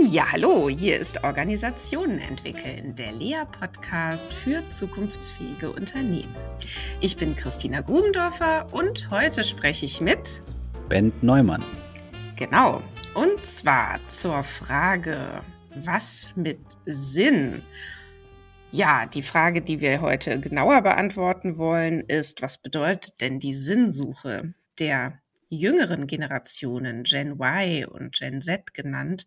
Ja, hallo, hier ist Organisationen entwickeln, der Lea-Podcast für zukunftsfähige Unternehmen. Ich bin Christina Grubendorfer und heute spreche ich mit Bent Neumann. Genau, und zwar zur Frage, was mit Sinn? Ja, die Frage, die wir heute genauer beantworten wollen, ist, was bedeutet denn die Sinnsuche der jüngeren Generationen, Gen Y und Gen Z genannt,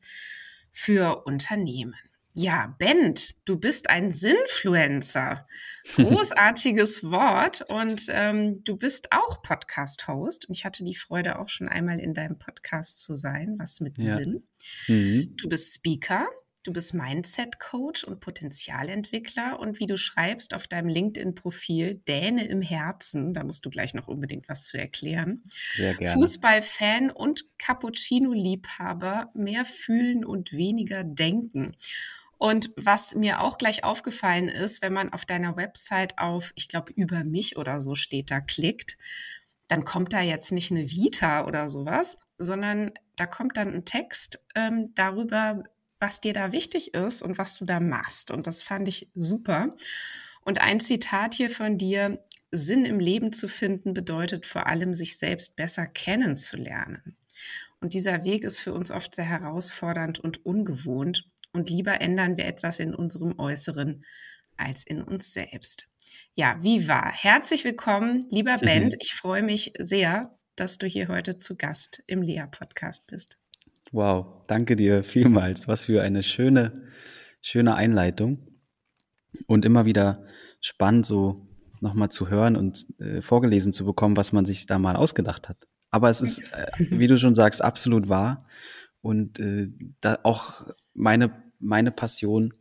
für Unternehmen. Ja, Bent, du bist ein Sinfluencer. Großartiges Wort und ähm, du bist auch Podcast-Host. Und ich hatte die Freude, auch schon einmal in deinem Podcast zu sein, was mit ja. Sinn. Mhm. Du bist Speaker, Du bist Mindset-Coach und Potenzialentwickler und wie du schreibst auf deinem LinkedIn-Profil, Däne im Herzen, da musst du gleich noch unbedingt was zu erklären. Sehr gerne. Fußballfan und Cappuccino-Liebhaber, mehr fühlen und weniger denken. Und was mir auch gleich aufgefallen ist, wenn man auf deiner Website auf, ich glaube, über mich oder so steht da, klickt, dann kommt da jetzt nicht eine Vita oder sowas, sondern da kommt dann ein Text ähm, darüber, was dir da wichtig ist und was du da machst. Und das fand ich super. Und ein Zitat hier von dir, Sinn im Leben zu finden bedeutet vor allem, sich selbst besser kennenzulernen. Und dieser Weg ist für uns oft sehr herausfordernd und ungewohnt. Und lieber ändern wir etwas in unserem Äußeren als in uns selbst. Ja, wie war? Herzlich willkommen, lieber mhm. Bent. Ich freue mich sehr, dass du hier heute zu Gast im Lea-Podcast bist. Wow, danke dir vielmals. Was für eine schöne, schöne Einleitung. Und immer wieder spannend, so nochmal zu hören und äh, vorgelesen zu bekommen, was man sich da mal ausgedacht hat. Aber es ist, äh, wie du schon sagst, absolut wahr. Und äh, da auch meine, meine Passion,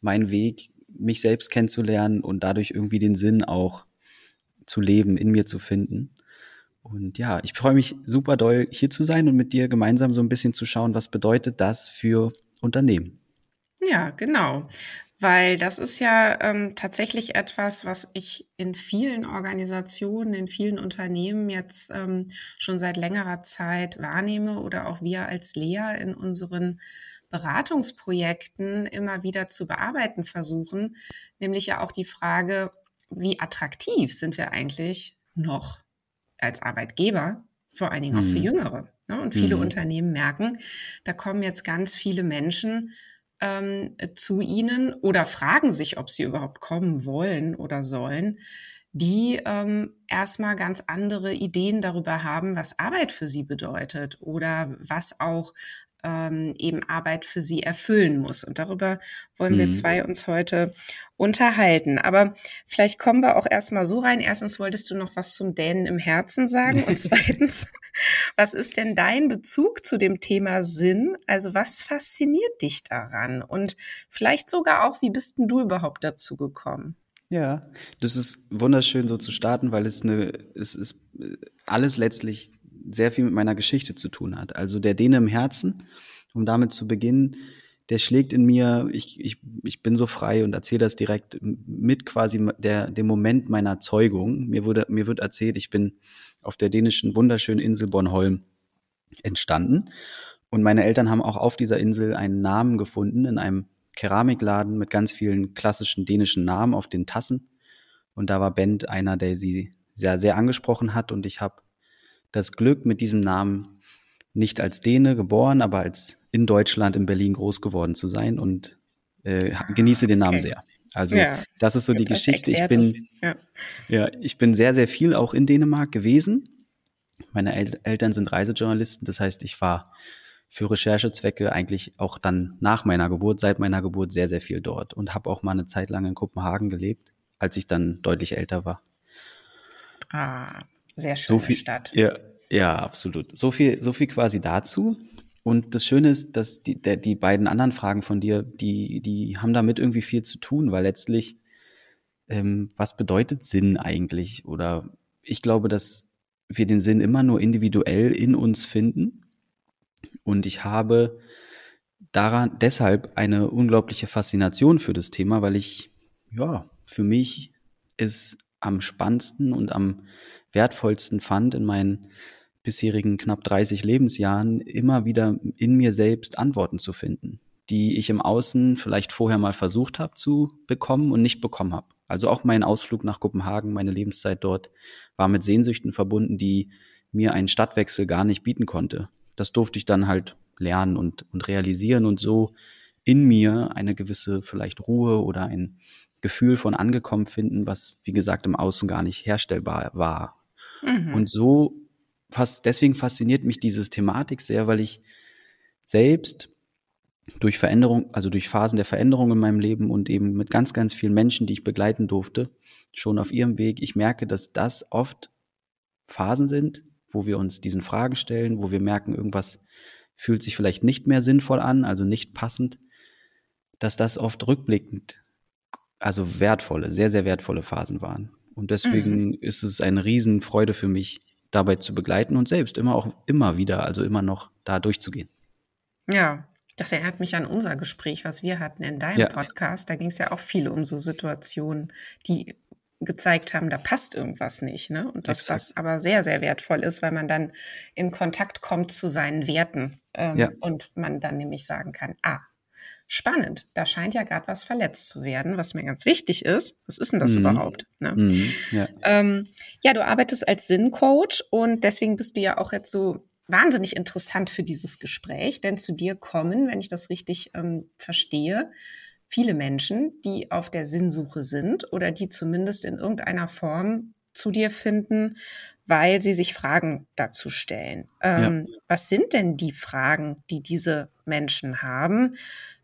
mein Weg, mich selbst kennenzulernen und dadurch irgendwie den Sinn auch zu leben, in mir zu finden. Und ja, ich freue mich super doll, hier zu sein und mit dir gemeinsam so ein bisschen zu schauen, was bedeutet das für Unternehmen. Ja, genau. Weil das ist ja ähm, tatsächlich etwas, was ich in vielen Organisationen, in vielen Unternehmen jetzt ähm, schon seit längerer Zeit wahrnehme oder auch wir als Lea in unseren Beratungsprojekten immer wieder zu bearbeiten versuchen, nämlich ja auch die Frage, wie attraktiv sind wir eigentlich noch als Arbeitgeber, vor allen Dingen auch für mhm. Jüngere. Ne? Und viele mhm. Unternehmen merken, da kommen jetzt ganz viele Menschen ähm, zu ihnen oder fragen sich, ob sie überhaupt kommen wollen oder sollen, die ähm, erstmal ganz andere Ideen darüber haben, was Arbeit für sie bedeutet oder was auch ähm, eben Arbeit für sie erfüllen muss. Und darüber wollen mhm. wir zwei uns heute unterhalten. Aber vielleicht kommen wir auch erstmal so rein. Erstens wolltest du noch was zum Dänen im Herzen sagen. Und zweitens, was ist denn dein Bezug zu dem Thema Sinn? Also was fasziniert dich daran? Und vielleicht sogar auch, wie bist denn du überhaupt dazu gekommen? Ja, das ist wunderschön so zu starten, weil es eine, es ist alles letztlich sehr viel mit meiner Geschichte zu tun hat. Also der Däne im Herzen, um damit zu beginnen, der schlägt in mir, ich, ich, ich bin so frei und erzähle das direkt mit quasi der, dem Moment meiner Zeugung. Mir, wurde, mir wird erzählt, ich bin auf der dänischen wunderschönen Insel Bornholm entstanden. Und meine Eltern haben auch auf dieser Insel einen Namen gefunden in einem Keramikladen mit ganz vielen klassischen dänischen Namen auf den Tassen. Und da war Bent einer, der sie sehr, sehr angesprochen hat. Und ich habe das Glück, mit diesem Namen nicht als Däne geboren, aber als in Deutschland, in Berlin groß geworden zu sein und äh, genieße den Namen sehr. Also ja, das ist so die Geschichte. Ich bin ja. ja, ich bin sehr, sehr viel auch in Dänemark gewesen. Meine El Eltern sind Reisejournalisten, das heißt, ich war für Recherchezwecke eigentlich auch dann nach meiner Geburt, seit meiner Geburt sehr, sehr viel dort und habe auch mal eine Zeit lang in Kopenhagen gelebt, als ich dann deutlich älter war. Ah, sehr schöne so viel, Stadt. Ja, ja, absolut. So viel, so viel quasi dazu. Und das Schöne ist, dass die, der, die beiden anderen Fragen von dir, die, die haben damit irgendwie viel zu tun, weil letztlich, ähm, was bedeutet Sinn eigentlich? Oder ich glaube, dass wir den Sinn immer nur individuell in uns finden. Und ich habe daran deshalb eine unglaubliche Faszination für das Thema, weil ich, ja, für mich es am spannendsten und am wertvollsten fand in meinen bisherigen knapp 30 Lebensjahren, immer wieder in mir selbst Antworten zu finden. die ich im Außen vielleicht vorher mal versucht habe zu bekommen und nicht bekommen habe. Also auch mein Ausflug nach Kopenhagen, meine Lebenszeit dort war mit Sehnsüchten verbunden, die mir einen Stadtwechsel gar nicht bieten konnte. Das durfte ich dann halt lernen und, und realisieren und so in mir eine gewisse vielleicht Ruhe oder ein Gefühl von angekommen finden, was wie gesagt im Außen gar nicht herstellbar war. Mhm. Und so fast deswegen fasziniert mich diese Thematik sehr, weil ich selbst durch Veränderung, also durch Phasen der Veränderung in meinem Leben und eben mit ganz, ganz vielen Menschen, die ich begleiten durfte, schon auf ihrem Weg, ich merke, dass das oft Phasen sind, wo wir uns diesen Fragen stellen, wo wir merken, irgendwas fühlt sich vielleicht nicht mehr sinnvoll an, also nicht passend, dass das oft rückblickend, also wertvolle, sehr, sehr wertvolle Phasen waren. Und deswegen mhm. ist es eine Riesenfreude für mich, dabei zu begleiten und selbst immer auch immer wieder, also immer noch da durchzugehen. Ja, das erinnert mich an unser Gespräch, was wir hatten in deinem ja. Podcast. Da ging es ja auch viel um so Situationen, die gezeigt haben, da passt irgendwas nicht. Ne? Und dass das aber sehr, sehr wertvoll ist, weil man dann in Kontakt kommt zu seinen Werten ähm, ja. und man dann nämlich sagen kann, ah, spannend, da scheint ja gerade was verletzt zu werden, was mir ganz wichtig ist. Was ist denn das mhm. überhaupt? Ne? Mhm. Ja. Ähm, ja, du arbeitest als Sinncoach und deswegen bist du ja auch jetzt so wahnsinnig interessant für dieses Gespräch, denn zu dir kommen, wenn ich das richtig ähm, verstehe, viele Menschen, die auf der Sinnsuche sind oder die zumindest in irgendeiner Form zu dir finden, weil sie sich Fragen dazu stellen. Ähm, ja. Was sind denn die Fragen, die diese Menschen haben?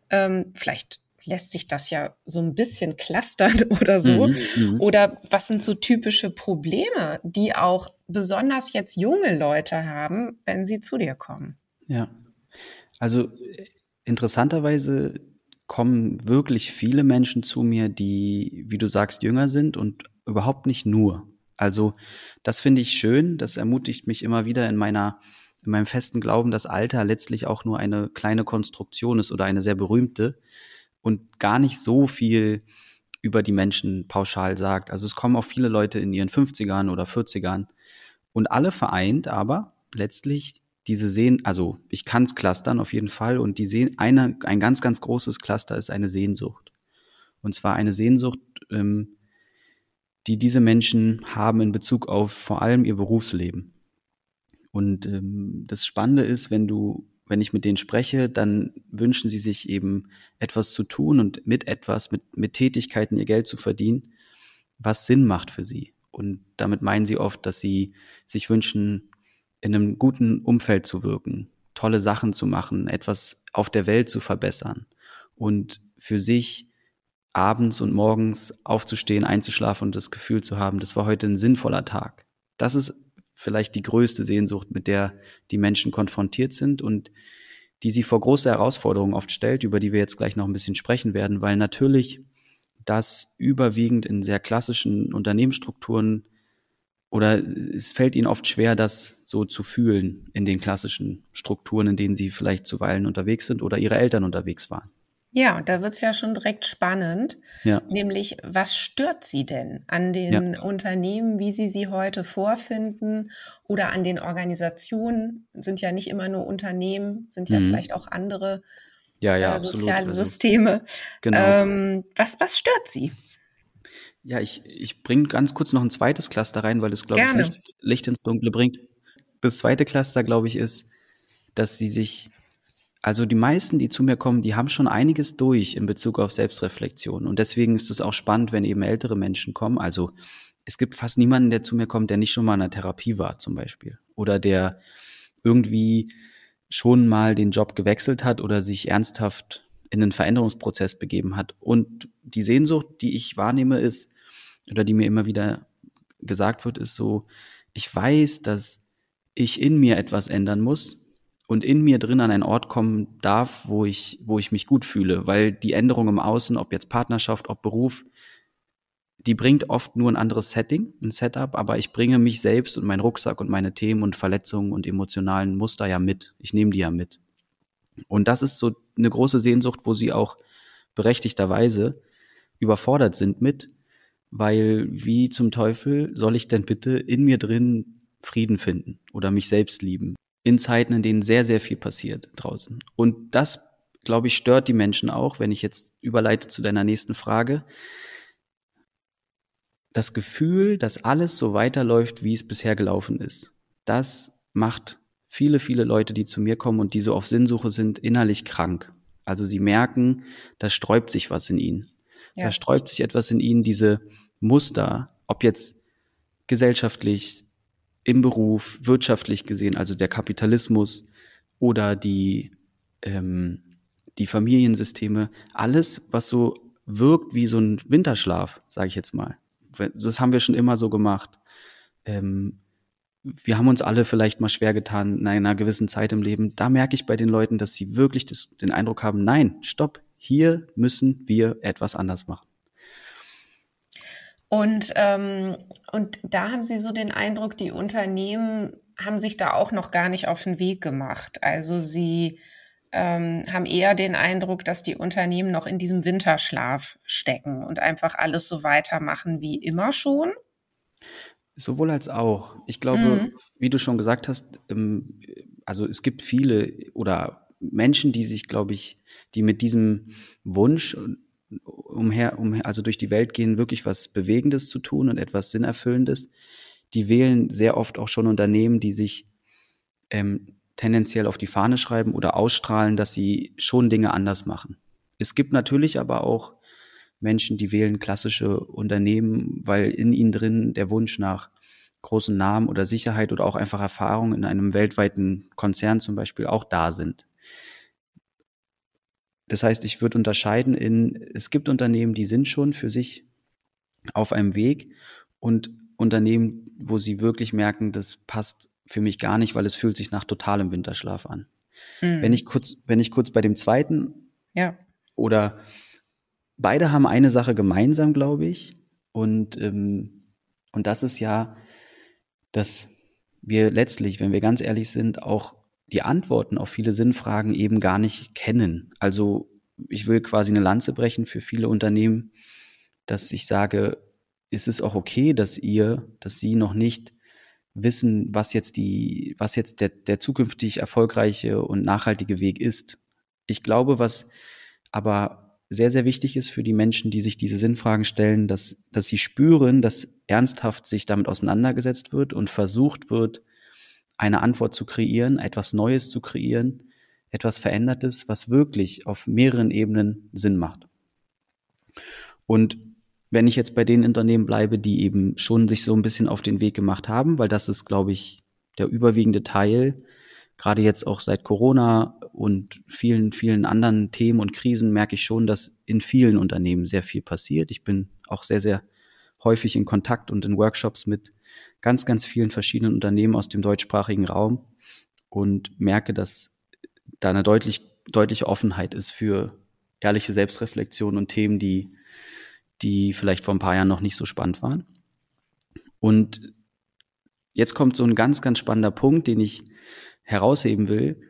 Ähm, vielleicht lässt sich das ja so ein bisschen clustern oder so. Mhm, mhm, Oder was sind so typische Probleme, die auch besonders jetzt junge Leute haben, wenn sie zu dir kommen? Ja, also interessanterweise kommen wirklich viele Menschen zu mir, die, wie du sagst, jünger sind und überhaupt nicht nur. Also das finde ich schön, das ermutigt mich immer wieder in meiner in meinem festen Glauben, dass Alter letztlich auch nur eine kleine Konstruktion ist oder eine sehr berühmte und gar nicht so viel über die Menschen pauschal sagt. Also es kommen auch viele Leute in ihren 50ern oder 40ern und alle vereint aber letztlich diese sehen, also ich kann es clustern auf jeden Fall und die sehen, eine, ein ganz, ganz großes Cluster ist eine Sehnsucht. Und zwar eine Sehnsucht, ähm, die diese Menschen haben in Bezug auf vor allem ihr Berufsleben. Und ähm, das Spannende ist, wenn du wenn ich mit denen spreche, dann wünschen sie sich eben etwas zu tun und mit etwas, mit, mit Tätigkeiten ihr Geld zu verdienen, was Sinn macht für sie. Und damit meinen sie oft, dass sie sich wünschen, in einem guten Umfeld zu wirken, tolle Sachen zu machen, etwas auf der Welt zu verbessern und für sich abends und morgens aufzustehen, einzuschlafen und das Gefühl zu haben, das war heute ein sinnvoller Tag. Das ist vielleicht die größte Sehnsucht, mit der die Menschen konfrontiert sind und die sie vor große Herausforderungen oft stellt, über die wir jetzt gleich noch ein bisschen sprechen werden, weil natürlich das überwiegend in sehr klassischen Unternehmensstrukturen oder es fällt ihnen oft schwer, das so zu fühlen in den klassischen Strukturen, in denen sie vielleicht zuweilen unterwegs sind oder ihre Eltern unterwegs waren. Ja, und da wird's ja schon direkt spannend. Ja. Nämlich, was stört Sie denn an den ja. Unternehmen, wie Sie sie heute vorfinden oder an den Organisationen? Sind ja nicht immer nur Unternehmen, sind ja mhm. vielleicht auch andere ja, ja, äh, soziale also, Systeme. Genau. Ähm, was, was stört Sie? Ja, ich, ich bringe ganz kurz noch ein zweites Cluster rein, weil es, glaube ich, Licht, Licht ins Dunkle bringt. Das zweite Cluster, glaube ich, ist, dass sie sich also die meisten, die zu mir kommen, die haben schon einiges durch in Bezug auf Selbstreflexion. Und deswegen ist es auch spannend, wenn eben ältere Menschen kommen. Also es gibt fast niemanden, der zu mir kommt, der nicht schon mal in einer Therapie war, zum Beispiel. Oder der irgendwie schon mal den Job gewechselt hat oder sich ernsthaft in einen Veränderungsprozess begeben hat. Und die Sehnsucht, die ich wahrnehme, ist, oder die mir immer wieder gesagt wird, ist so, ich weiß, dass ich in mir etwas ändern muss, und in mir drin an einen Ort kommen darf, wo ich, wo ich mich gut fühle, weil die Änderung im Außen, ob jetzt Partnerschaft, ob Beruf, die bringt oft nur ein anderes Setting, ein Setup, aber ich bringe mich selbst und meinen Rucksack und meine Themen und Verletzungen und emotionalen Muster ja mit. Ich nehme die ja mit. Und das ist so eine große Sehnsucht, wo sie auch berechtigterweise überfordert sind mit, weil wie zum Teufel soll ich denn bitte in mir drin Frieden finden oder mich selbst lieben? In Zeiten, in denen sehr, sehr viel passiert draußen. Und das glaube ich, stört die Menschen auch, wenn ich jetzt überleite zu deiner nächsten Frage. Das Gefühl, dass alles so weiterläuft, wie es bisher gelaufen ist, das macht viele, viele Leute, die zu mir kommen und die so auf Sinnsuche sind, innerlich krank. Also sie merken, da sträubt sich was in ihnen. Ja. Da sträubt sich etwas in ihnen, diese Muster, ob jetzt gesellschaftlich, im Beruf, wirtschaftlich gesehen, also der Kapitalismus oder die, ähm, die Familiensysteme, alles, was so wirkt wie so ein Winterschlaf, sage ich jetzt mal. Das haben wir schon immer so gemacht. Ähm, wir haben uns alle vielleicht mal schwer getan in einer gewissen Zeit im Leben. Da merke ich bei den Leuten, dass sie wirklich das, den Eindruck haben, nein, stopp, hier müssen wir etwas anders machen. Und, ähm, und da haben Sie so den Eindruck, die Unternehmen haben sich da auch noch gar nicht auf den Weg gemacht. Also sie ähm, haben eher den Eindruck, dass die Unternehmen noch in diesem Winterschlaf stecken und einfach alles so weitermachen wie immer schon. Sowohl als auch. Ich glaube, mhm. wie du schon gesagt hast, ähm, also es gibt viele oder Menschen, die sich, glaube ich, die mit diesem Wunsch umher, umher, also durch die Welt gehen, wirklich was Bewegendes zu tun und etwas Sinnerfüllendes, die wählen sehr oft auch schon Unternehmen, die sich ähm, tendenziell auf die Fahne schreiben oder ausstrahlen, dass sie schon Dinge anders machen. Es gibt natürlich aber auch Menschen, die wählen klassische Unternehmen, weil in ihnen drin der Wunsch nach großen Namen oder Sicherheit oder auch einfach Erfahrung in einem weltweiten Konzern zum Beispiel auch da sind. Das heißt, ich würde unterscheiden in, es gibt Unternehmen, die sind schon für sich auf einem Weg und Unternehmen, wo sie wirklich merken, das passt für mich gar nicht, weil es fühlt sich nach totalem Winterschlaf an. Mhm. Wenn ich kurz, wenn ich kurz bei dem zweiten ja. oder beide haben eine Sache gemeinsam, glaube ich, und ähm, und das ist ja, dass wir letztlich, wenn wir ganz ehrlich sind, auch die Antworten auf viele Sinnfragen eben gar nicht kennen. Also ich will quasi eine Lanze brechen für viele Unternehmen, dass ich sage, ist es auch okay, dass ihr, dass sie noch nicht wissen, was jetzt die, was jetzt der, der zukünftig erfolgreiche und nachhaltige Weg ist. Ich glaube, was aber sehr, sehr wichtig ist für die Menschen, die sich diese Sinnfragen stellen, dass, dass sie spüren, dass ernsthaft sich damit auseinandergesetzt wird und versucht wird, eine Antwort zu kreieren, etwas Neues zu kreieren, etwas Verändertes, was wirklich auf mehreren Ebenen Sinn macht. Und wenn ich jetzt bei den Unternehmen bleibe, die eben schon sich so ein bisschen auf den Weg gemacht haben, weil das ist, glaube ich, der überwiegende Teil, gerade jetzt auch seit Corona und vielen, vielen anderen Themen und Krisen merke ich schon, dass in vielen Unternehmen sehr viel passiert. Ich bin auch sehr, sehr häufig in Kontakt und in Workshops mit ganz, ganz vielen verschiedenen Unternehmen aus dem deutschsprachigen Raum und merke, dass da eine deutlich, deutliche Offenheit ist für ehrliche Selbstreflexion und Themen, die, die vielleicht vor ein paar Jahren noch nicht so spannend waren. Und jetzt kommt so ein ganz, ganz spannender Punkt, den ich herausheben will.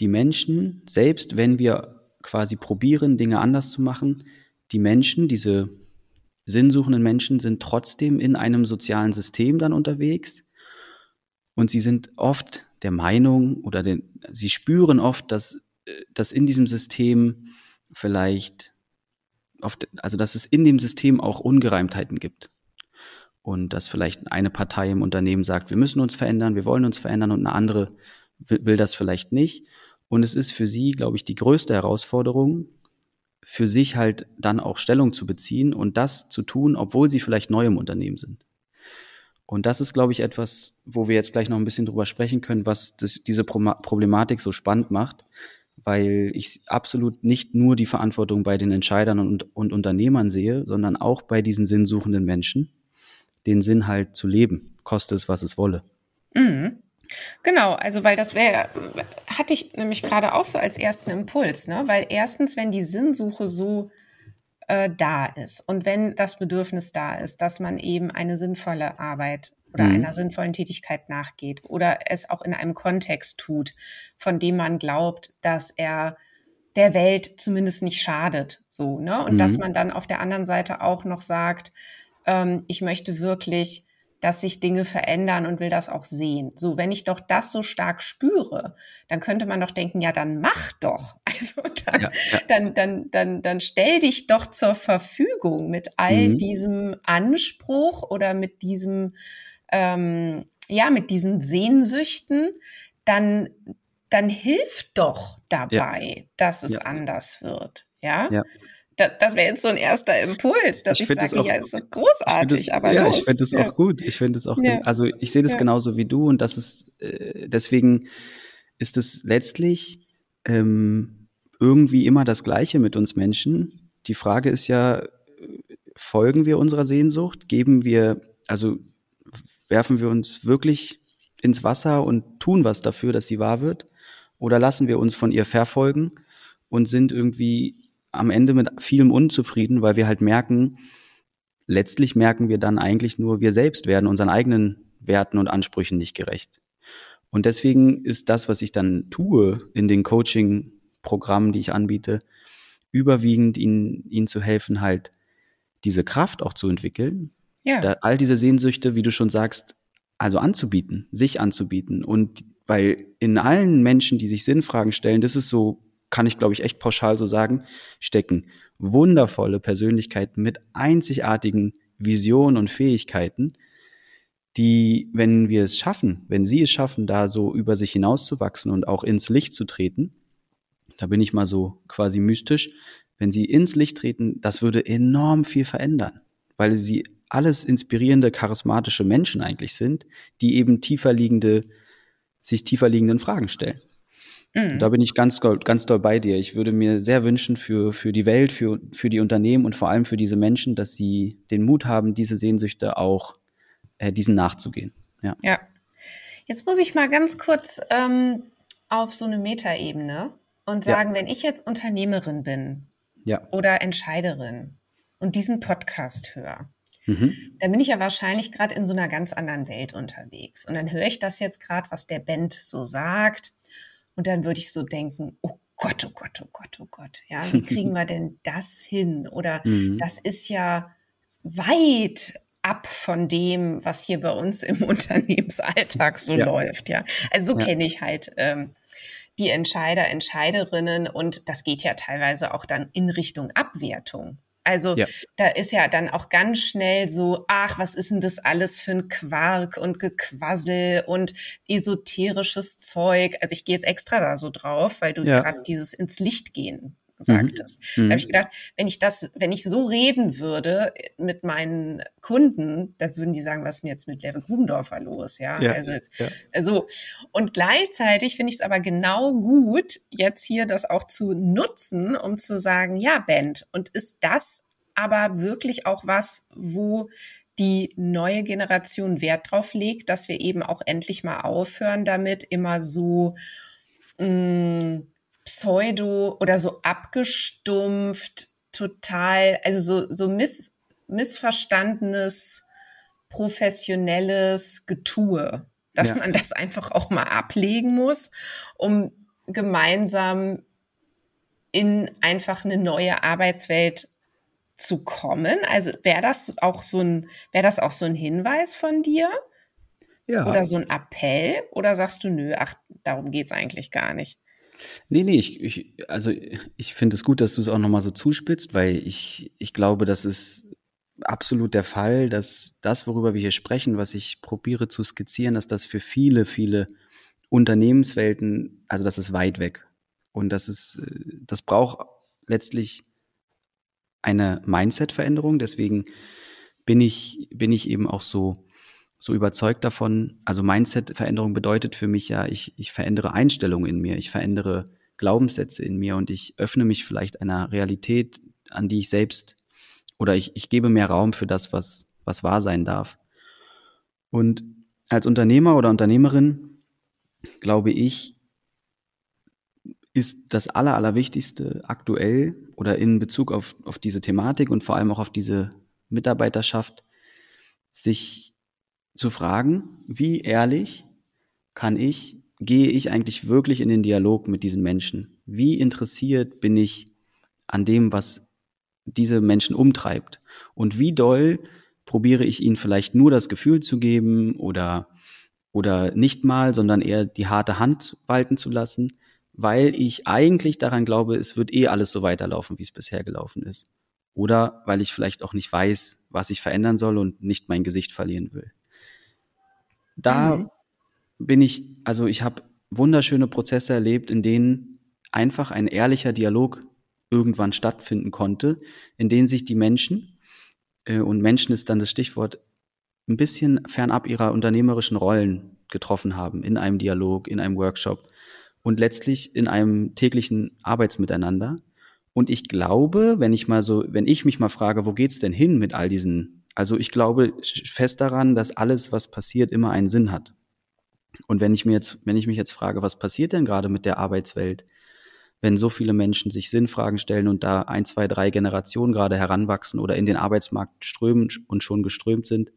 Die Menschen, selbst wenn wir quasi probieren, Dinge anders zu machen, die Menschen, diese sinnsuchenden Menschen sind trotzdem in einem sozialen System dann unterwegs und sie sind oft der Meinung oder den, sie spüren oft, dass, dass in diesem System vielleicht oft, also dass es in dem System auch Ungereimtheiten gibt. Und dass vielleicht eine Partei im Unternehmen sagt, wir müssen uns verändern, wir wollen uns verändern und eine andere will, will das vielleicht nicht. Und es ist für sie, glaube ich, die größte Herausforderung, für sich halt dann auch Stellung zu beziehen und das zu tun, obwohl sie vielleicht neu im Unternehmen sind. Und das ist, glaube ich, etwas, wo wir jetzt gleich noch ein bisschen drüber sprechen können, was das, diese Problematik so spannend macht, weil ich absolut nicht nur die Verantwortung bei den Entscheidern und, und Unternehmern sehe, sondern auch bei diesen sinnsuchenden Menschen, den Sinn halt zu leben, koste es, was es wolle. Mhm. Genau, also weil das wäre, hatte ich nämlich gerade auch so als ersten Impuls, ne? Weil erstens, wenn die Sinnsuche so äh, da ist und wenn das Bedürfnis da ist, dass man eben eine sinnvolle Arbeit oder mhm. einer sinnvollen Tätigkeit nachgeht oder es auch in einem Kontext tut, von dem man glaubt, dass er der Welt zumindest nicht schadet, so, ne? Und mhm. dass man dann auf der anderen Seite auch noch sagt, ähm, ich möchte wirklich dass sich Dinge verändern und will das auch sehen. So, wenn ich doch das so stark spüre, dann könnte man doch denken, ja, dann mach doch. Also dann, ja, ja. dann, dann, dann, dann stell dich doch zur Verfügung mit all mhm. diesem Anspruch oder mit diesem, ähm, ja, mit diesen Sehnsüchten, dann, dann hilft doch dabei, ja. dass es anders wird. Ja. ja das wäre jetzt so ein erster Impuls, dass ich, ich sage, ja, ist großartig, ich das, aber ja, los. ich finde es ja. auch gut. Ich finde es auch, ja. also ich sehe das ja. genauso wie du und das ist äh, deswegen ist es letztlich ähm, irgendwie immer das Gleiche mit uns Menschen. Die Frage ist ja, folgen wir unserer Sehnsucht? Geben wir, also werfen wir uns wirklich ins Wasser und tun was dafür, dass sie wahr wird? Oder lassen wir uns von ihr verfolgen und sind irgendwie am Ende mit vielem unzufrieden, weil wir halt merken, letztlich merken wir dann eigentlich nur, wir selbst werden unseren eigenen Werten und Ansprüchen nicht gerecht. Und deswegen ist das, was ich dann tue in den Coaching-Programmen, die ich anbiete, überwiegend ihnen, ihnen zu helfen, halt diese Kraft auch zu entwickeln. Ja. Da, all diese Sehnsüchte, wie du schon sagst, also anzubieten, sich anzubieten. Und weil in allen Menschen, die sich Sinnfragen stellen, das ist so kann ich, glaube ich, echt pauschal so sagen, stecken wundervolle Persönlichkeiten mit einzigartigen Visionen und Fähigkeiten, die, wenn wir es schaffen, wenn sie es schaffen, da so über sich hinauszuwachsen und auch ins Licht zu treten, da bin ich mal so quasi mystisch, wenn sie ins Licht treten, das würde enorm viel verändern, weil sie alles inspirierende, charismatische Menschen eigentlich sind, die eben tiefer liegende, sich tiefer liegenden Fragen stellen. Mhm. Da bin ich ganz, ganz doll bei dir. Ich würde mir sehr wünschen für, für die Welt, für, für die Unternehmen und vor allem für diese Menschen, dass sie den Mut haben, diese Sehnsüchte auch, äh, diesen nachzugehen. Ja. ja. Jetzt muss ich mal ganz kurz ähm, auf so eine Metaebene und sagen, ja. wenn ich jetzt Unternehmerin bin ja. oder Entscheiderin und diesen Podcast höre, mhm. dann bin ich ja wahrscheinlich gerade in so einer ganz anderen Welt unterwegs. Und dann höre ich das jetzt gerade, was der Band so sagt und dann würde ich so denken, oh Gott, oh Gott, oh Gott, oh Gott, ja, wie kriegen wir denn das hin? Oder mhm. das ist ja weit ab von dem, was hier bei uns im Unternehmensalltag so ja. läuft, ja. Also so ja. kenne ich halt ähm, die Entscheider, Entscheiderinnen und das geht ja teilweise auch dann in Richtung Abwertung. Also ja. da ist ja dann auch ganz schnell so, ach, was ist denn das alles für ein Quark und Gequassel und esoterisches Zeug. Also ich gehe jetzt extra da so drauf, weil du ja. gerade dieses ins Licht gehen sagtest. Mhm. Da habe ich gedacht, wenn ich das, wenn ich so reden würde mit meinen Kunden, da würden die sagen, was ist denn jetzt mit Level Grubendorfer los? Ja, ja also, jetzt, ja. also und gleichzeitig finde ich es aber genau gut, jetzt hier das auch zu nutzen, um zu sagen, ja, Band, und ist das aber wirklich auch was, wo die neue Generation Wert drauf legt, dass wir eben auch endlich mal aufhören damit, immer so mh, mm, pseudo oder so abgestumpft, total, also so, so miss, missverstandenes, professionelles Getue, dass ja. man das einfach auch mal ablegen muss, um gemeinsam in einfach eine neue Arbeitswelt zu kommen. Also wäre das auch so ein, wäre das auch so ein Hinweis von dir? Ja. Oder so ein Appell? Oder sagst du, nö, ach, darum geht's eigentlich gar nicht? Nee, nee, ich, ich also ich finde es gut, dass du es auch nochmal so zuspitzt, weil ich, ich glaube, das ist absolut der Fall, dass das, worüber wir hier sprechen, was ich probiere zu skizzieren, dass das für viele, viele Unternehmenswelten, also das ist weit weg. Und das ist, das braucht letztlich eine Mindset-Veränderung. Deswegen bin ich, bin ich eben auch so so überzeugt davon. Also Mindset-Veränderung bedeutet für mich ja, ich, ich verändere Einstellungen in mir, ich verändere Glaubenssätze in mir und ich öffne mich vielleicht einer Realität, an die ich selbst oder ich, ich gebe mehr Raum für das, was, was wahr sein darf. Und als Unternehmer oder Unternehmerin glaube ich, ist das Aller, Allerwichtigste aktuell oder in Bezug auf, auf diese Thematik und vor allem auch auf diese Mitarbeiterschaft, sich zu fragen, wie ehrlich kann ich, gehe ich eigentlich wirklich in den Dialog mit diesen Menschen? Wie interessiert bin ich an dem, was diese Menschen umtreibt? Und wie doll probiere ich ihnen vielleicht nur das Gefühl zu geben oder, oder nicht mal, sondern eher die harte Hand walten zu lassen, weil ich eigentlich daran glaube, es wird eh alles so weiterlaufen, wie es bisher gelaufen ist. Oder weil ich vielleicht auch nicht weiß, was ich verändern soll und nicht mein Gesicht verlieren will. Da mhm. bin ich, also ich habe wunderschöne Prozesse erlebt, in denen einfach ein ehrlicher Dialog irgendwann stattfinden konnte, in denen sich die Menschen, äh, und Menschen ist dann das Stichwort, ein bisschen fernab ihrer unternehmerischen Rollen getroffen haben, in einem Dialog, in einem Workshop und letztlich in einem täglichen Arbeitsmiteinander. Und ich glaube, wenn ich mal so, wenn ich mich mal frage, wo geht's denn hin mit all diesen, also ich glaube fest daran, dass alles, was passiert, immer einen Sinn hat. Und wenn ich mir jetzt, wenn ich mich jetzt frage, was passiert denn gerade mit der Arbeitswelt, wenn so viele Menschen sich Sinnfragen stellen und da ein, zwei, drei Generationen gerade heranwachsen oder in den Arbeitsmarkt strömen und schon geströmt sind,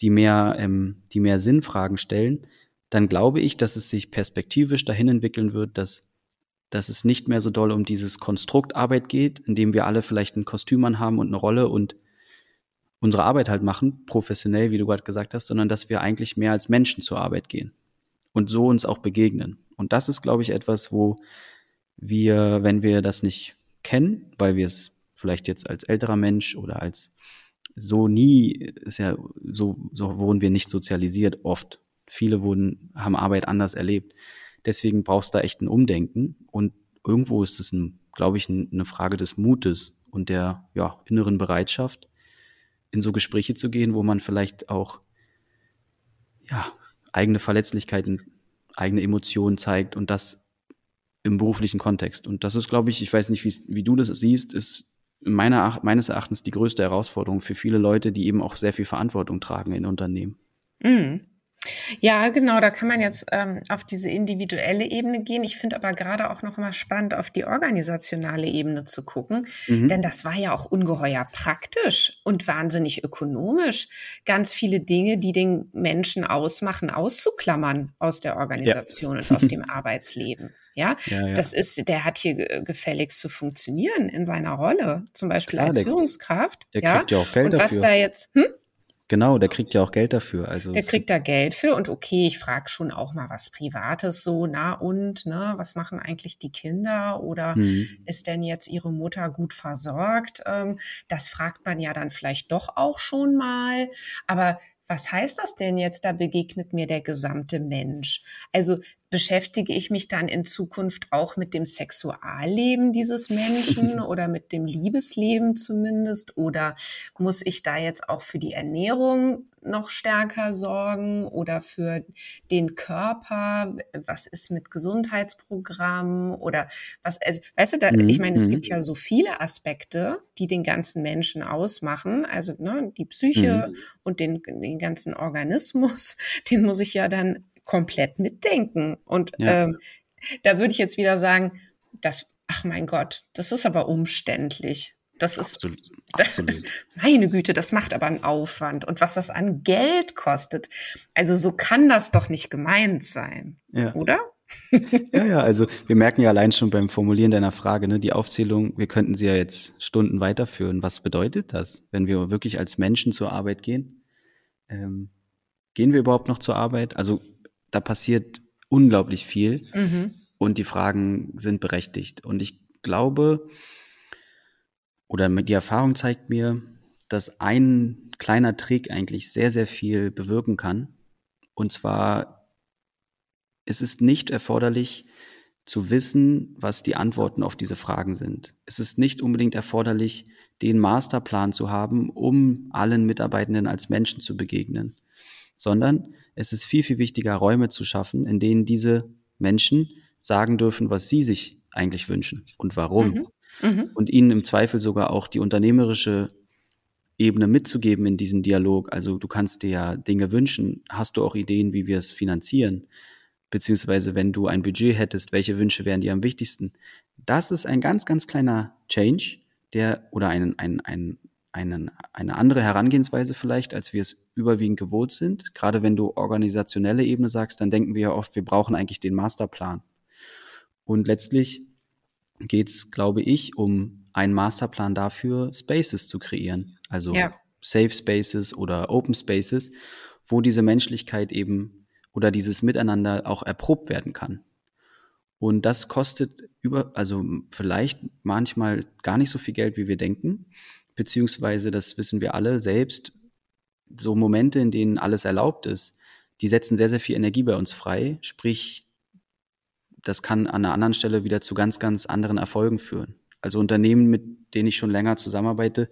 die mehr, ähm, die mehr Sinnfragen stellen, dann glaube ich, dass es sich perspektivisch dahin entwickeln wird, dass, dass es nicht mehr so doll um dieses Konstrukt Arbeit geht, in dem wir alle vielleicht ein Kostüm anhaben und eine Rolle und unsere Arbeit halt machen, professionell, wie du gerade gesagt hast, sondern dass wir eigentlich mehr als Menschen zur Arbeit gehen und so uns auch begegnen. Und das ist, glaube ich, etwas, wo wir, wenn wir das nicht kennen, weil wir es vielleicht jetzt als älterer Mensch oder als so nie, ist ja, so, so wurden wir nicht sozialisiert oft. Viele wurden, haben Arbeit anders erlebt. Deswegen brauchst du da echt ein Umdenken und irgendwo ist es, glaube ich, eine Frage des Mutes und der ja, inneren Bereitschaft, in so Gespräche zu gehen, wo man vielleicht auch ja, eigene Verletzlichkeiten, eigene Emotionen zeigt und das im beruflichen Kontext. Und das ist, glaube ich, ich weiß nicht, wie du das siehst, ist meiner, meines Erachtens die größte Herausforderung für viele Leute, die eben auch sehr viel Verantwortung tragen in Unternehmen. Mm. Ja, genau, da kann man jetzt ähm, auf diese individuelle Ebene gehen. Ich finde aber gerade auch noch mal spannend, auf die organisationale Ebene zu gucken, mhm. denn das war ja auch ungeheuer praktisch und wahnsinnig ökonomisch, ganz viele Dinge, die den Menschen ausmachen, auszuklammern aus der Organisation ja. und aus dem Arbeitsleben. Ja? ja, ja, das ist, der hat hier gefälligst zu funktionieren in seiner Rolle, zum Beispiel Klar, als der, Führungskraft. Der ja? kriegt ja auch Geld und dafür. was da jetzt, hm? Genau, der kriegt ja auch Geld dafür. Also der kriegt da Geld für und okay, ich frage schon auch mal was Privates so, na und, ne, was machen eigentlich die Kinder oder mhm. ist denn jetzt ihre Mutter gut versorgt? Ähm, das fragt man ja dann vielleicht doch auch schon mal, aber was heißt das denn jetzt, da begegnet mir der gesamte Mensch? Also beschäftige ich mich dann in Zukunft auch mit dem Sexualleben dieses Menschen oder mit dem Liebesleben zumindest? Oder muss ich da jetzt auch für die Ernährung noch stärker sorgen oder für den Körper? Was ist mit Gesundheitsprogrammen oder was? Also, weißt du, da, mhm. ich meine, es gibt mhm. ja so viele Aspekte, die den ganzen Menschen ausmachen. Also ne, die Psyche mhm. und den, den ganzen Organismus, den muss ich ja dann komplett mitdenken. Und ja. ähm, da würde ich jetzt wieder sagen, das, ach mein Gott, das ist aber umständlich. Das ist, absolut, absolut. meine Güte, das macht aber einen Aufwand. Und was das an Geld kostet. Also so kann das doch nicht gemeint sein, ja. oder? ja, ja, also wir merken ja allein schon beim Formulieren deiner Frage, ne, die Aufzählung, wir könnten sie ja jetzt Stunden weiterführen. Was bedeutet das, wenn wir wirklich als Menschen zur Arbeit gehen? Ähm, gehen wir überhaupt noch zur Arbeit? Also da passiert unglaublich viel mhm. und die Fragen sind berechtigt. Und ich glaube, oder die Erfahrung zeigt mir, dass ein kleiner Trick eigentlich sehr, sehr viel bewirken kann. Und zwar, es ist nicht erforderlich zu wissen, was die Antworten auf diese Fragen sind. Es ist nicht unbedingt erforderlich, den Masterplan zu haben, um allen Mitarbeitenden als Menschen zu begegnen, sondern es ist viel, viel wichtiger, Räume zu schaffen, in denen diese Menschen sagen dürfen, was sie sich eigentlich wünschen und warum. Mhm. Mhm. Und ihnen im Zweifel sogar auch die unternehmerische Ebene mitzugeben in diesen Dialog. Also du kannst dir ja Dinge wünschen. Hast du auch Ideen, wie wir es finanzieren? Beziehungsweise, wenn du ein Budget hättest, welche Wünsche wären dir am wichtigsten? Das ist ein ganz, ganz kleiner Change, der oder ein, ein, ein, einen, eine andere Herangehensweise vielleicht, als wir es überwiegend gewohnt sind. Gerade wenn du organisationelle Ebene sagst, dann denken wir ja oft, wir brauchen eigentlich den Masterplan. Und letztlich geht es, glaube ich, um einen Masterplan dafür, Spaces zu kreieren. Also ja. Safe Spaces oder Open Spaces, wo diese Menschlichkeit eben oder dieses Miteinander auch erprobt werden kann. Und das kostet über, also vielleicht manchmal gar nicht so viel Geld, wie wir denken, beziehungsweise, das wissen wir alle selbst, so Momente, in denen alles erlaubt ist, die setzen sehr, sehr viel Energie bei uns frei. Sprich, das kann an einer anderen Stelle wieder zu ganz, ganz anderen Erfolgen führen. Also Unternehmen, mit denen ich schon länger zusammenarbeite,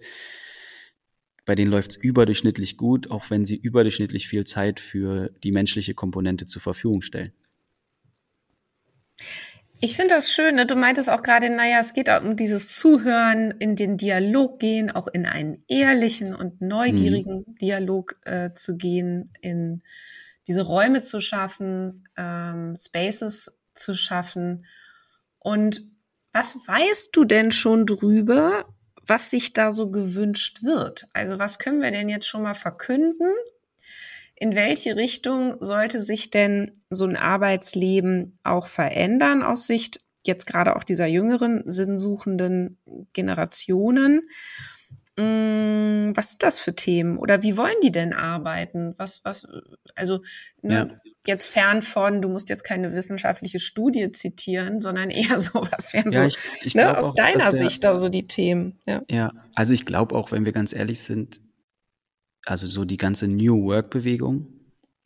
bei denen läuft es überdurchschnittlich gut, auch wenn sie überdurchschnittlich viel Zeit für die menschliche Komponente zur Verfügung stellen. Ich finde das schön, ne? du meintest auch gerade, naja, es geht auch um dieses Zuhören, in den Dialog gehen, auch in einen ehrlichen und neugierigen mhm. Dialog äh, zu gehen, in diese Räume zu schaffen, ähm, Spaces zu schaffen. Und was weißt du denn schon drüber, was sich da so gewünscht wird? Also was können wir denn jetzt schon mal verkünden? In welche Richtung sollte sich denn so ein Arbeitsleben auch verändern aus Sicht jetzt gerade auch dieser jüngeren, sinnsuchenden Generationen? Mm, was sind das für Themen? Oder wie wollen die denn arbeiten? Was, was, also ne, ja. jetzt fern von, du musst jetzt keine wissenschaftliche Studie zitieren, sondern eher so, was wären ja, so ich, ich ne, aus auch, deiner der, Sicht da so die Themen? Ja, ja also ich glaube auch, wenn wir ganz ehrlich sind, also so die ganze New Work-Bewegung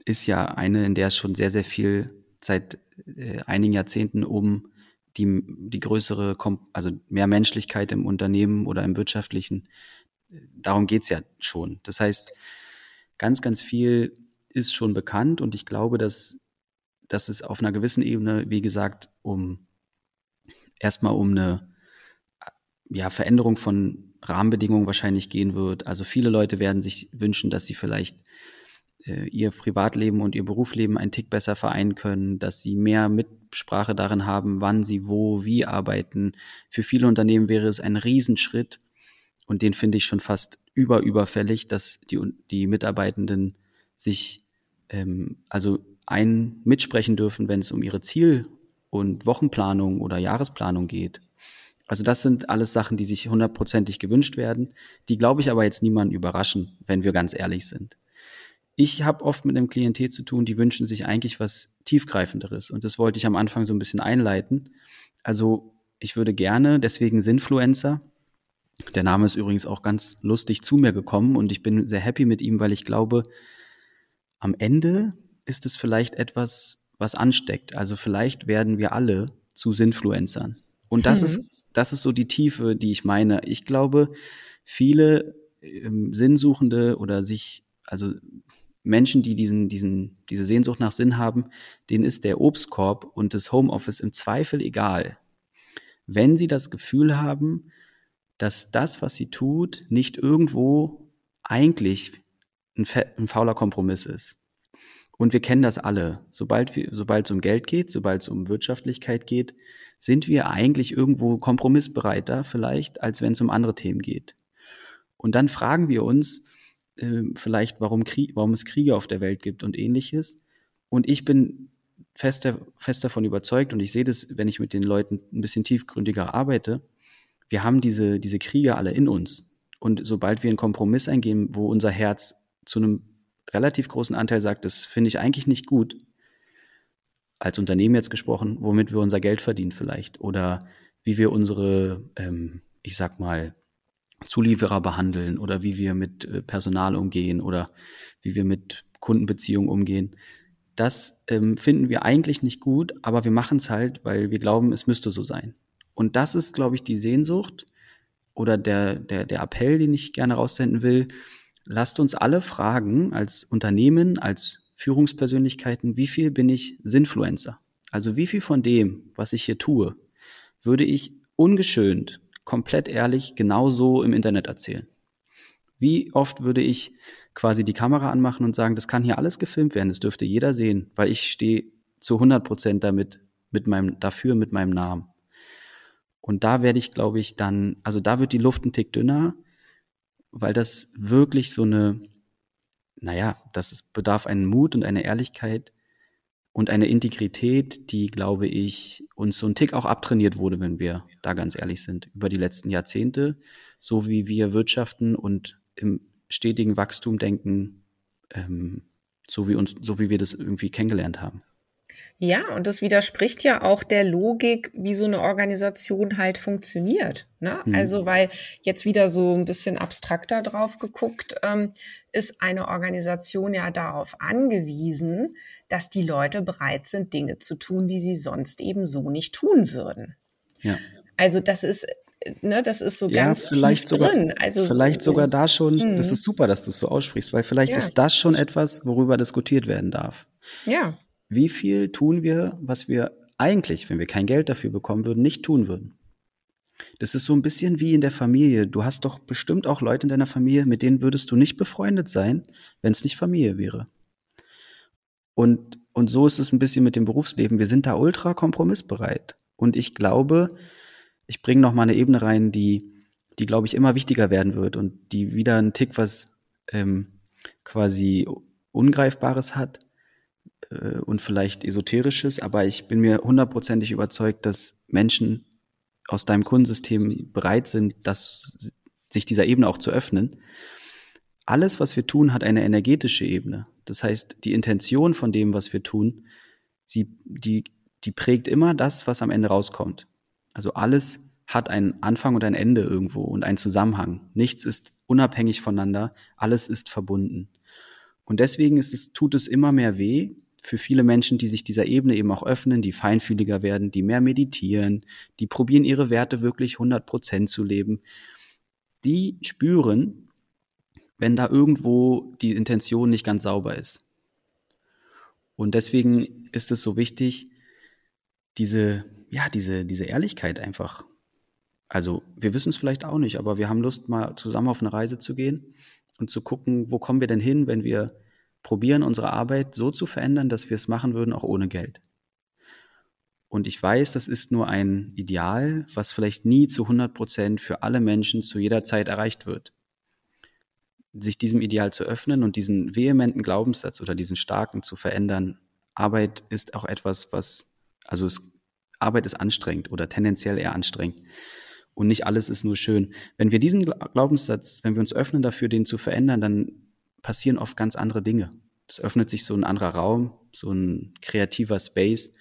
ist ja eine, in der es schon sehr, sehr viel seit äh, einigen Jahrzehnten um die, die größere, also mehr Menschlichkeit im Unternehmen oder im wirtschaftlichen darum geht's ja schon. Das heißt, ganz, ganz viel ist schon bekannt und ich glaube, dass, dass es auf einer gewissen Ebene, wie gesagt, um erstmal um eine ja, Veränderung von Rahmenbedingungen wahrscheinlich gehen wird. Also viele Leute werden sich wünschen, dass sie vielleicht äh, ihr Privatleben und ihr Berufsleben einen Tick besser vereinen können, dass sie mehr Mitsprache darin haben, wann sie wo, wie arbeiten. Für viele Unternehmen wäre es ein Riesenschritt, und den finde ich schon fast überüberfällig, dass die, die Mitarbeitenden sich ähm, also ein mitsprechen dürfen, wenn es um ihre Ziel- und Wochenplanung oder Jahresplanung geht. Also das sind alles Sachen, die sich hundertprozentig gewünscht werden, die, glaube ich, aber jetzt niemanden überraschen, wenn wir ganz ehrlich sind. Ich habe oft mit einem Klientel zu tun, die wünschen sich eigentlich was tiefgreifenderes. Und das wollte ich am Anfang so ein bisschen einleiten. Also ich würde gerne, deswegen Sinfluencer, der Name ist übrigens auch ganz lustig zu mir gekommen und ich bin sehr happy mit ihm, weil ich glaube, am Ende ist es vielleicht etwas, was ansteckt. Also vielleicht werden wir alle zu Sinfluencern. Und das hm. ist, das ist so die Tiefe, die ich meine. Ich glaube, viele ähm, Sinnsuchende oder sich, also Menschen, die diesen, diesen, diese Sehnsucht nach Sinn haben, denen ist der Obstkorb und das Homeoffice im Zweifel egal. Wenn sie das Gefühl haben, dass das, was sie tut, nicht irgendwo eigentlich ein, ein fauler Kompromiss ist. Und wir kennen das alle. Sobald sobald es um Geld geht, sobald es um Wirtschaftlichkeit geht, sind wir eigentlich irgendwo kompromissbereiter vielleicht, als wenn es um andere Themen geht. Und dann fragen wir uns äh, vielleicht, warum, Krieg, warum es Kriege auf der Welt gibt und ähnliches. Und ich bin fest, fest davon überzeugt und ich sehe das, wenn ich mit den Leuten ein bisschen tiefgründiger arbeite, wir haben diese, diese Kriege alle in uns. Und sobald wir einen Kompromiss eingehen, wo unser Herz zu einem relativ großen Anteil sagt, das finde ich eigentlich nicht gut, als Unternehmen jetzt gesprochen, womit wir unser Geld verdienen vielleicht oder wie wir unsere, ähm, ich sag mal, Zulieferer behandeln oder wie wir mit äh, Personal umgehen oder wie wir mit Kundenbeziehungen umgehen. Das ähm, finden wir eigentlich nicht gut, aber wir machen es halt, weil wir glauben, es müsste so sein. Und das ist, glaube ich, die Sehnsucht oder der, der, der Appell, den ich gerne raussenden will. Lasst uns alle fragen, als Unternehmen, als Führungspersönlichkeiten, wie viel bin ich Sinfluencer? Also wie viel von dem, was ich hier tue, würde ich ungeschönt, komplett ehrlich, genauso im Internet erzählen? Wie oft würde ich quasi die Kamera anmachen und sagen, das kann hier alles gefilmt werden, das dürfte jeder sehen, weil ich stehe zu 100 Prozent damit, mit meinem, dafür mit meinem Namen. Und da werde ich, glaube ich, dann, also da wird die Luft ein Tick dünner, weil das wirklich so eine, naja, das bedarf einen Mut und eine Ehrlichkeit und eine Integrität, die, glaube ich, uns so ein Tick auch abtrainiert wurde, wenn wir da ganz ehrlich sind, über die letzten Jahrzehnte, so wie wir wirtschaften und im, stetigen Wachstum denken, ähm, so wie uns, so wie wir das irgendwie kennengelernt haben. Ja, und das widerspricht ja auch der Logik, wie so eine Organisation halt funktioniert. Ne? Mhm. Also, weil jetzt wieder so ein bisschen abstrakter drauf geguckt, ähm, ist eine Organisation ja darauf angewiesen, dass die Leute bereit sind, Dinge zu tun, die sie sonst eben so nicht tun würden. Ja. Also, das ist ne, das ist so ja, ganz vielleicht tief sogar, drin. Also vielleicht sogar da schon, mh. das ist super, dass du es so aussprichst, weil vielleicht ja. ist das schon etwas, worüber diskutiert werden darf. Ja. Wie viel tun wir, was wir eigentlich, wenn wir kein Geld dafür bekommen würden, nicht tun würden? Das ist so ein bisschen wie in der Familie. Du hast doch bestimmt auch Leute in deiner Familie, mit denen würdest du nicht befreundet sein, wenn es nicht Familie wäre. Und, und so ist es ein bisschen mit dem Berufsleben. Wir sind da ultra kompromissbereit. Und ich glaube, ich bringe noch mal eine Ebene rein, die, die glaube ich immer wichtiger werden wird und die wieder einen Tick was ähm, quasi Ungreifbares hat äh, und vielleicht Esoterisches, aber ich bin mir hundertprozentig überzeugt, dass Menschen aus deinem Kundensystem bereit sind, das, sich dieser Ebene auch zu öffnen. Alles, was wir tun, hat eine energetische Ebene. Das heißt, die Intention von dem, was wir tun, sie, die, die prägt immer das, was am Ende rauskommt. Also alles hat einen Anfang und ein Ende irgendwo und einen Zusammenhang. Nichts ist unabhängig voneinander, alles ist verbunden. Und deswegen ist es, tut es immer mehr weh für viele Menschen, die sich dieser Ebene eben auch öffnen, die feinfühliger werden, die mehr meditieren, die probieren ihre Werte wirklich 100 Prozent zu leben. Die spüren, wenn da irgendwo die Intention nicht ganz sauber ist. Und deswegen ist es so wichtig, diese ja, diese, diese Ehrlichkeit einfach. Also, wir wissen es vielleicht auch nicht, aber wir haben Lust, mal zusammen auf eine Reise zu gehen und zu gucken, wo kommen wir denn hin, wenn wir probieren, unsere Arbeit so zu verändern, dass wir es machen würden, auch ohne Geld. Und ich weiß, das ist nur ein Ideal, was vielleicht nie zu 100 Prozent für alle Menschen zu jeder Zeit erreicht wird. Sich diesem Ideal zu öffnen und diesen vehementen Glaubenssatz oder diesen starken zu verändern. Arbeit ist auch etwas, was, also es Arbeit ist anstrengend oder tendenziell eher anstrengend. Und nicht alles ist nur schön. Wenn wir diesen Glaubenssatz, wenn wir uns öffnen dafür, den zu verändern, dann passieren oft ganz andere Dinge. Es öffnet sich so ein anderer Raum, so ein kreativer Space,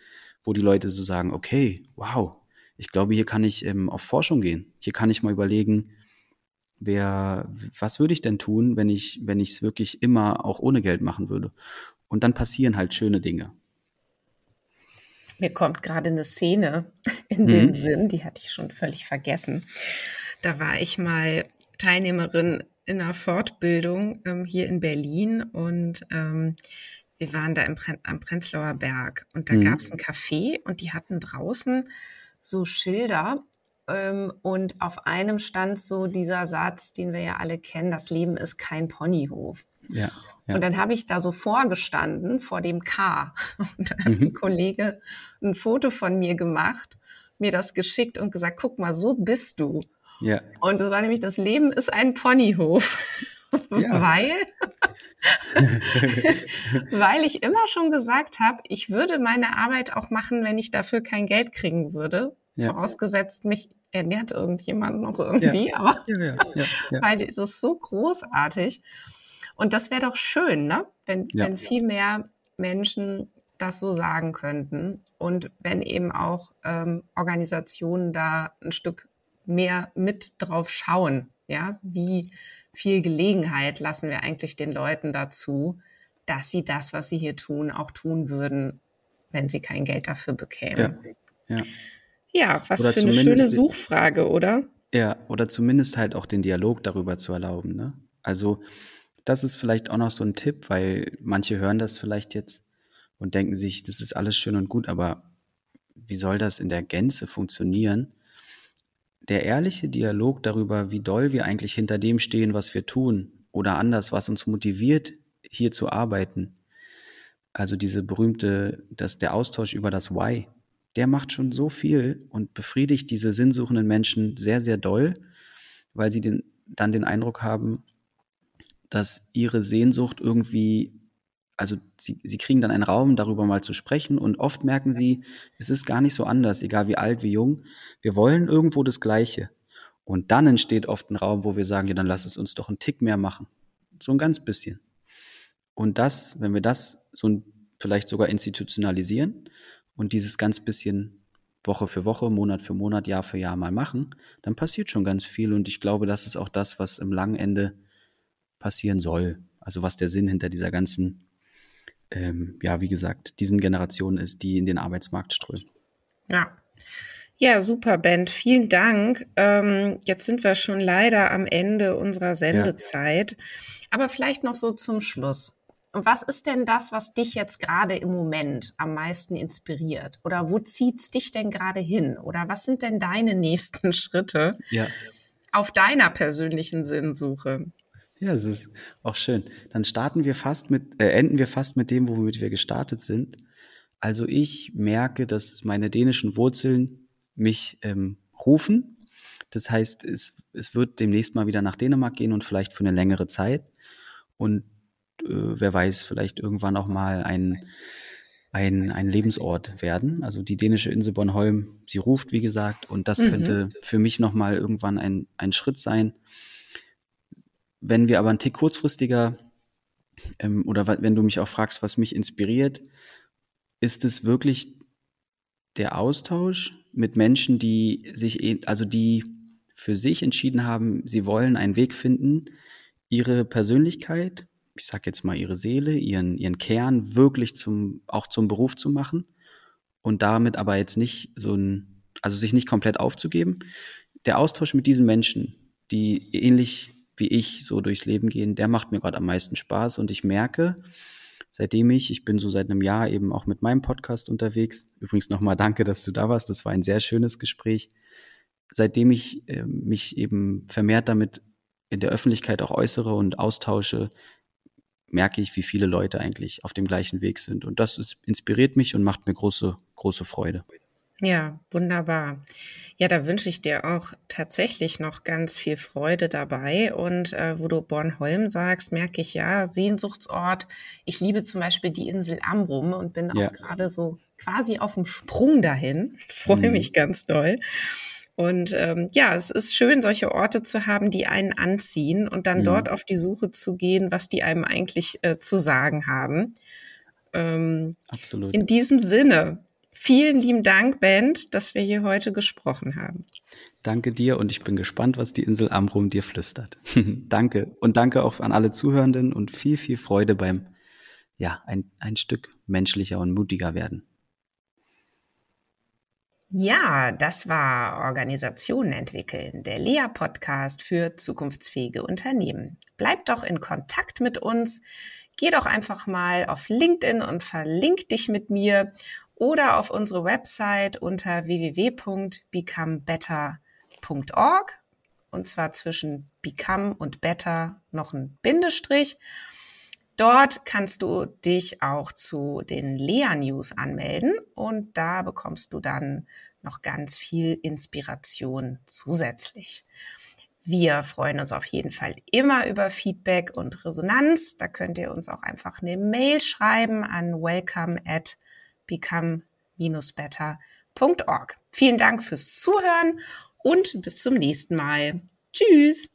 wo die Leute so sagen, okay, wow, ich glaube, hier kann ich ähm, auf Forschung gehen. Hier kann ich mal überlegen, wer, was würde ich denn tun, wenn ich, wenn ich es wirklich immer auch ohne Geld machen würde? Und dann passieren halt schöne Dinge. Mir kommt gerade eine Szene in den mhm. Sinn, die hatte ich schon völlig vergessen. Da war ich mal Teilnehmerin in einer Fortbildung ähm, hier in Berlin und ähm, wir waren da im Pre am Prenzlauer Berg und da mhm. gab es ein Café und die hatten draußen so Schilder ähm, und auf einem stand so dieser Satz, den wir ja alle kennen, das Leben ist kein Ponyhof. Ja. Ja. Und dann habe ich da so vorgestanden vor dem K und da hat mhm. ein Kollege ein Foto von mir gemacht, mir das geschickt und gesagt, guck mal, so bist du. Ja. Und das war nämlich, das Leben ist ein Ponyhof. Ja. weil, weil ich immer schon gesagt habe, ich würde meine Arbeit auch machen, wenn ich dafür kein Geld kriegen würde. Ja. Vorausgesetzt, mich ernährt irgendjemand noch irgendwie, ja. aber weil es ist so großartig. Und das wäre doch schön, ne? wenn, wenn viel mehr Menschen das so sagen könnten und wenn eben auch ähm, Organisationen da ein Stück mehr mit drauf schauen, ja, wie viel Gelegenheit lassen wir eigentlich den Leuten dazu, dass sie das, was sie hier tun, auch tun würden, wenn sie kein Geld dafür bekämen. Ja, ja. ja was oder für eine schöne Suchfrage, oder? Ja, oder zumindest halt auch den Dialog darüber zu erlauben. Ne? Also das ist vielleicht auch noch so ein Tipp, weil manche hören das vielleicht jetzt und denken sich, das ist alles schön und gut, aber wie soll das in der Gänze funktionieren? Der ehrliche Dialog darüber, wie doll wir eigentlich hinter dem stehen, was wir tun, oder anders, was uns motiviert, hier zu arbeiten. Also diese berühmte, dass der Austausch über das Why, der macht schon so viel und befriedigt diese sinnsuchenden Menschen sehr, sehr doll, weil sie den, dann den Eindruck haben, dass ihre Sehnsucht irgendwie, also sie, sie kriegen dann einen Raum, darüber mal zu sprechen und oft merken sie, es ist gar nicht so anders, egal wie alt, wie jung. Wir wollen irgendwo das Gleiche. Und dann entsteht oft ein Raum, wo wir sagen, ja, dann lass es uns doch einen Tick mehr machen. so ein ganz bisschen. Und das, wenn wir das so ein, vielleicht sogar institutionalisieren und dieses ganz bisschen Woche für Woche, Monat für Monat, Jahr für Jahr mal machen, dann passiert schon ganz viel. Und ich glaube, das ist auch das, was im langen Ende passieren soll. Also was der Sinn hinter dieser ganzen, ähm, ja, wie gesagt, diesen Generationen ist, die in den Arbeitsmarkt strömen. Ja. Ja, super, Ben. Vielen Dank. Ähm, jetzt sind wir schon leider am Ende unserer Sendezeit. Ja. Aber vielleicht noch so zum Schluss. Was ist denn das, was dich jetzt gerade im Moment am meisten inspiriert? Oder wo zieht's dich denn gerade hin? Oder was sind denn deine nächsten Schritte ja. auf deiner persönlichen Sinnsuche? Ja, es ist auch schön. Dann starten wir fast mit, äh, enden wir fast mit dem, womit wir gestartet sind. Also ich merke, dass meine dänischen Wurzeln mich ähm, rufen. Das heißt, es, es wird demnächst mal wieder nach Dänemark gehen und vielleicht für eine längere Zeit. Und äh, wer weiß, vielleicht irgendwann auch mal ein, ein, ein Lebensort werden. Also die dänische Insel Bornholm, sie ruft, wie gesagt, und das mhm. könnte für mich nochmal irgendwann ein, ein Schritt sein. Wenn wir aber einen Tick kurzfristiger ähm, oder wenn du mich auch fragst, was mich inspiriert, ist es wirklich der Austausch mit Menschen, die sich, e, also die für sich entschieden haben, sie wollen einen Weg finden, ihre Persönlichkeit ich sag jetzt mal, ihre Seele, ihren, ihren Kern wirklich zum, auch zum Beruf zu machen und damit aber jetzt nicht so ein, also sich nicht komplett aufzugeben. Der Austausch mit diesen Menschen, die ähnlich wie ich so durchs Leben gehen, der macht mir gerade am meisten Spaß und ich merke, seitdem ich, ich bin so seit einem Jahr eben auch mit meinem Podcast unterwegs. Übrigens nochmal danke, dass du da warst. Das war ein sehr schönes Gespräch. Seitdem ich äh, mich eben vermehrt damit in der Öffentlichkeit auch äußere und austausche, merke ich, wie viele Leute eigentlich auf dem gleichen Weg sind. Und das inspiriert mich und macht mir große, große Freude. Ja, wunderbar. Ja, da wünsche ich dir auch tatsächlich noch ganz viel Freude dabei. Und äh, wo du Bornholm sagst, merke ich ja, Sehnsuchtsort. Ich liebe zum Beispiel die Insel Amrum und bin ja. auch gerade so quasi auf dem Sprung dahin. Freue mhm. mich ganz doll. Und ähm, ja, es ist schön, solche Orte zu haben, die einen anziehen und dann mhm. dort auf die Suche zu gehen, was die einem eigentlich äh, zu sagen haben. Ähm, Absolut. In diesem Sinne, vielen lieben Dank, Band, dass wir hier heute gesprochen haben. Danke dir und ich bin gespannt, was die Insel Amrum dir flüstert. danke und danke auch an alle Zuhörenden und viel, viel Freude beim, ja, ein, ein Stück menschlicher und mutiger werden. Ja, das war Organisationen entwickeln, der Lea-Podcast für zukunftsfähige Unternehmen. Bleibt doch in Kontakt mit uns. Geh doch einfach mal auf LinkedIn und verlink dich mit mir oder auf unsere Website unter www.becomebetter.org und zwar zwischen become und better noch ein Bindestrich. Dort kannst du dich auch zu den Lea News anmelden und da bekommst du dann noch ganz viel Inspiration zusätzlich. Wir freuen uns auf jeden Fall immer über Feedback und Resonanz. Da könnt ihr uns auch einfach eine Mail schreiben an welcome at become-better.org. Vielen Dank fürs Zuhören und bis zum nächsten Mal. Tschüss!